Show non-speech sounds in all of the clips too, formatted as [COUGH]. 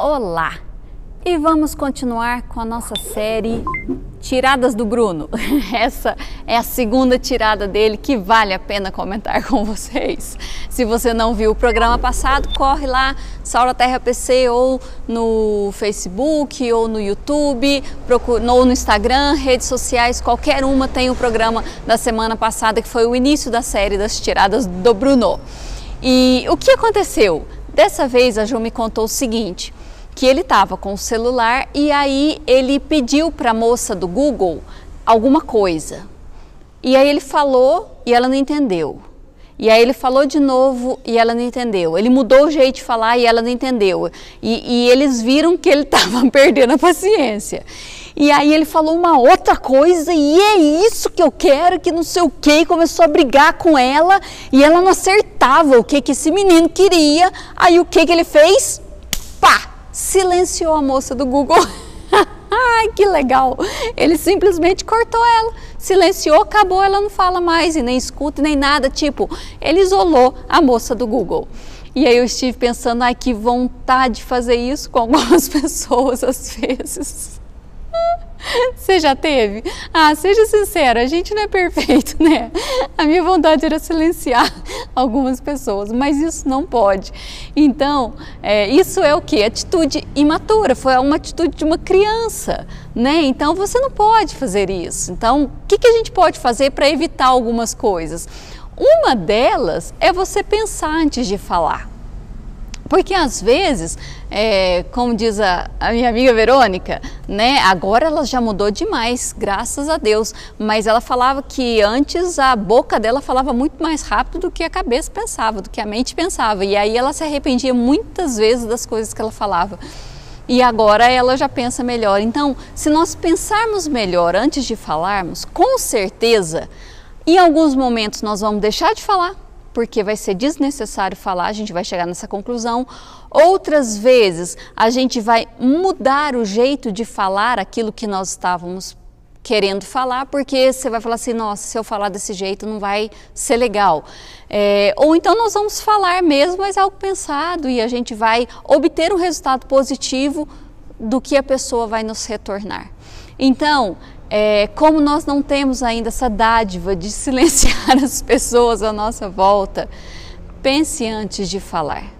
Olá! E vamos continuar com a nossa série Tiradas do Bruno. [LAUGHS] Essa é a segunda tirada dele que vale a pena comentar com vocês. Se você não viu o programa passado, corre lá, Saura Terra PC ou no Facebook ou no YouTube, ou no Instagram, redes sociais, qualquer uma tem o programa da semana passada que foi o início da série das tiradas do Bruno. E o que aconteceu? Dessa vez a Ju me contou o seguinte: que ele estava com o celular e aí ele pediu para a moça do Google alguma coisa. E aí ele falou e ela não entendeu. E aí ele falou de novo e ela não entendeu. Ele mudou o jeito de falar e ela não entendeu. E, e eles viram que ele [LAUGHS] estava perdendo a paciência. E aí ele falou uma outra coisa e é isso que eu quero, que não sei o que, começou a brigar com ela e ela não acertava o que, que esse menino queria. Aí o que, que ele fez? Pá! Silenciou a moça do Google. [LAUGHS] Ai, que legal! Ele simplesmente cortou ela, silenciou, acabou, ela não fala mais e nem escuta nem nada. Tipo, ele isolou a moça do Google. E aí eu estive pensando, ai, que vontade de fazer isso com [LAUGHS] algumas pessoas às vezes. [LAUGHS] Você já teve? Ah, seja sincero, a gente não é perfeito, né? A minha vontade era silenciar [LAUGHS] algumas pessoas, mas isso não pode. Então, é, isso é o que? Atitude imatura, foi uma atitude de uma criança, né? Então você não pode fazer isso. Então, o que, que a gente pode fazer para evitar algumas coisas? Uma delas é você pensar antes de falar. Porque às vezes, é, como diz a, a, minha amiga Verônica, né, agora ela já mudou demais, graças a Deus, mas ela falava que antes a boca dela falava muito mais rápido do que a cabeça pensava, do que a mente pensava, e aí ela se arrependia muitas vezes das coisas que ela falava. E agora ela já pensa melhor. Então, se nós pensarmos melhor antes de falarmos, com certeza, em alguns momentos nós vamos deixar de falar porque vai ser desnecessário falar, a gente vai chegar nessa conclusão. Outras vezes, a gente vai mudar o jeito de falar aquilo que nós estávamos querendo falar, porque você vai falar assim, nossa, se eu falar desse jeito não vai ser legal. É, ou então nós vamos falar mesmo, mas é algo pensado e a gente vai obter um resultado positivo do que a pessoa vai nos retornar. Então, é, como nós não temos ainda essa dádiva de silenciar [LAUGHS] as pessoas à nossa volta, pense antes de falar.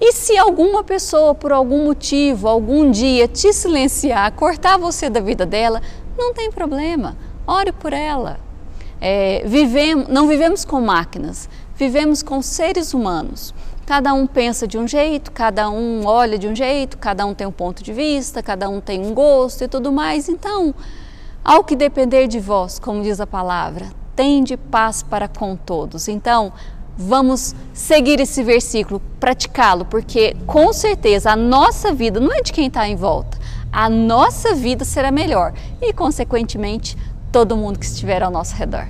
E se alguma pessoa, por algum motivo, algum dia te silenciar, cortar você da vida dela, não tem problema, ore por ela. É, vivemos, não vivemos com máquinas, vivemos com seres humanos. Cada um pensa de um jeito, cada um olha de um jeito, cada um tem um ponto de vista, cada um tem um gosto e tudo mais. Então, ao que depender de vós, como diz a palavra, tende paz para com todos. Então, vamos seguir esse versículo, praticá-lo, porque com certeza a nossa vida não é de quem está em volta, a nossa vida será melhor e, consequentemente, todo mundo que estiver ao nosso redor.